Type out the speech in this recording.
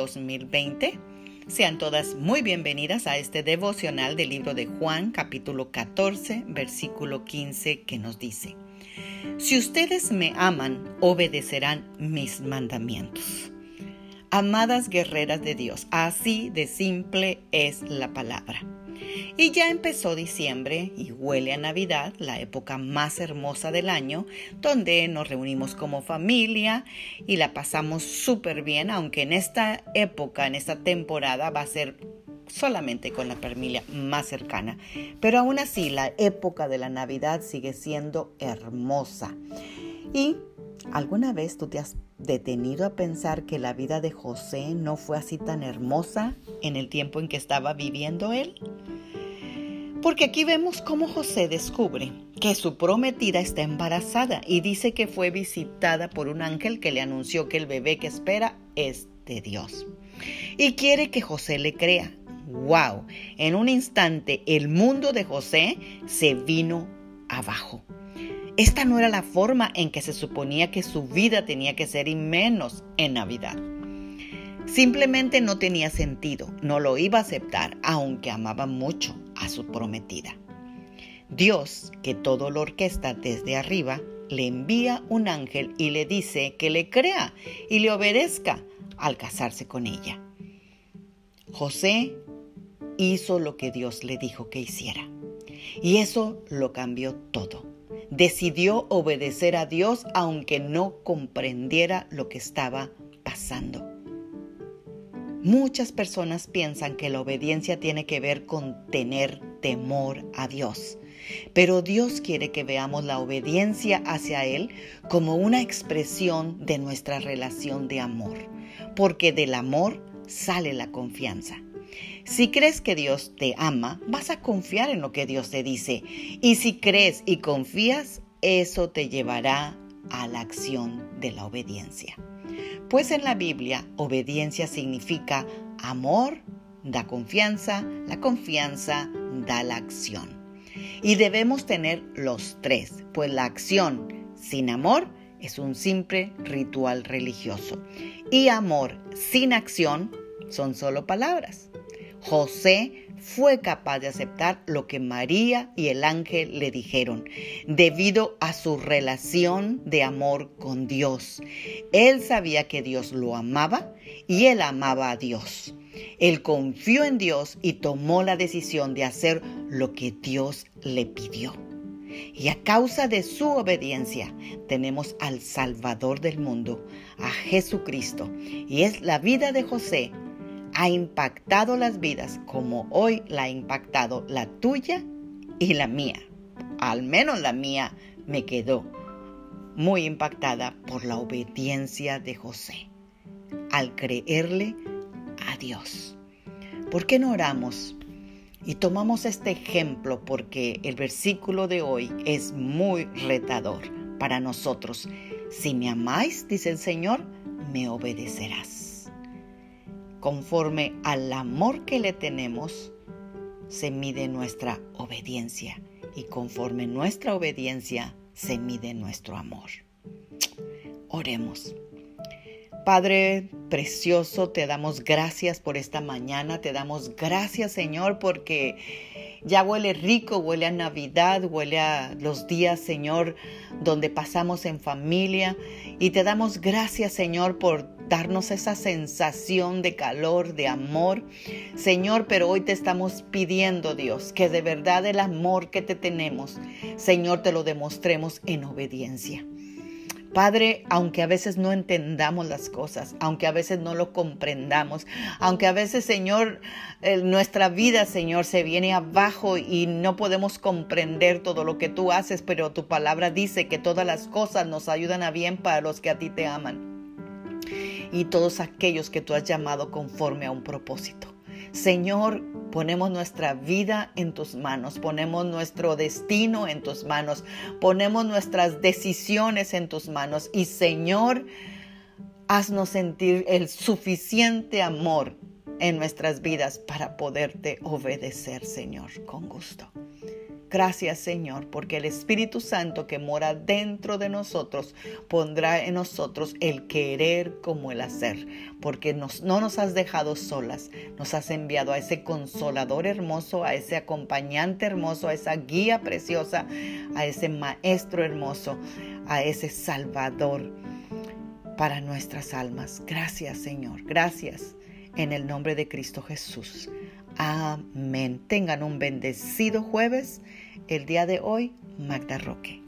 2020. Sean todas muy bienvenidas a este devocional del libro de Juan capítulo 14 versículo 15 que nos dice, Si ustedes me aman, obedecerán mis mandamientos. Amadas guerreras de Dios, así de simple es la palabra. Y ya empezó diciembre y huele a Navidad, la época más hermosa del año, donde nos reunimos como familia y la pasamos súper bien, aunque en esta época, en esta temporada va a ser solamente con la familia más cercana. Pero aún así, la época de la Navidad sigue siendo hermosa. Y ¿Alguna vez tú te has detenido a pensar que la vida de José no fue así tan hermosa en el tiempo en que estaba viviendo él? Porque aquí vemos cómo José descubre que su prometida está embarazada y dice que fue visitada por un ángel que le anunció que el bebé que espera es de Dios. Y quiere que José le crea. ¡Wow! En un instante el mundo de José se vino abajo. Esta no era la forma en que se suponía que su vida tenía que ser y menos en Navidad. Simplemente no tenía sentido, no lo iba a aceptar, aunque amaba mucho a su prometida. Dios, que todo lo orquesta desde arriba, le envía un ángel y le dice que le crea y le obedezca al casarse con ella. José hizo lo que Dios le dijo que hiciera. Y eso lo cambió todo decidió obedecer a Dios aunque no comprendiera lo que estaba pasando. Muchas personas piensan que la obediencia tiene que ver con tener temor a Dios, pero Dios quiere que veamos la obediencia hacia Él como una expresión de nuestra relación de amor, porque del amor sale la confianza. Si crees que Dios te ama, vas a confiar en lo que Dios te dice. Y si crees y confías, eso te llevará a la acción de la obediencia. Pues en la Biblia, obediencia significa amor, da confianza, la confianza da la acción. Y debemos tener los tres, pues la acción sin amor es un simple ritual religioso. Y amor sin acción son solo palabras. José fue capaz de aceptar lo que María y el ángel le dijeron, debido a su relación de amor con Dios. Él sabía que Dios lo amaba y él amaba a Dios. Él confió en Dios y tomó la decisión de hacer lo que Dios le pidió. Y a causa de su obediencia tenemos al Salvador del mundo, a Jesucristo. Y es la vida de José ha impactado las vidas como hoy la ha impactado la tuya y la mía. Al menos la mía me quedó muy impactada por la obediencia de José al creerle a Dios. ¿Por qué no oramos? Y tomamos este ejemplo porque el versículo de hoy es muy retador para nosotros. Si me amáis, dice el Señor, me obedecerás. Conforme al amor que le tenemos, se mide nuestra obediencia y conforme nuestra obediencia se mide nuestro amor. Oremos. Padre precioso, te damos gracias por esta mañana, te damos gracias Señor porque ya huele rico, huele a Navidad, huele a los días Señor donde pasamos en familia y te damos gracias Señor por darnos esa sensación de calor, de amor. Señor, pero hoy te estamos pidiendo, Dios, que de verdad el amor que te tenemos, Señor, te lo demostremos en obediencia. Padre, aunque a veces no entendamos las cosas, aunque a veces no lo comprendamos, aunque a veces, Señor, nuestra vida, Señor, se viene abajo y no podemos comprender todo lo que tú haces, pero tu palabra dice que todas las cosas nos ayudan a bien para los que a ti te aman y todos aquellos que tú has llamado conforme a un propósito. Señor, ponemos nuestra vida en tus manos, ponemos nuestro destino en tus manos, ponemos nuestras decisiones en tus manos y Señor, haznos sentir el suficiente amor en nuestras vidas para poderte obedecer, Señor, con gusto. Gracias Señor, porque el Espíritu Santo que mora dentro de nosotros pondrá en nosotros el querer como el hacer, porque no nos has dejado solas, nos has enviado a ese consolador hermoso, a ese acompañante hermoso, a esa guía preciosa, a ese maestro hermoso, a ese salvador para nuestras almas. Gracias Señor, gracias en el nombre de Cristo Jesús. Amén. Tengan un bendecido jueves. El día de hoy, Magda Roque.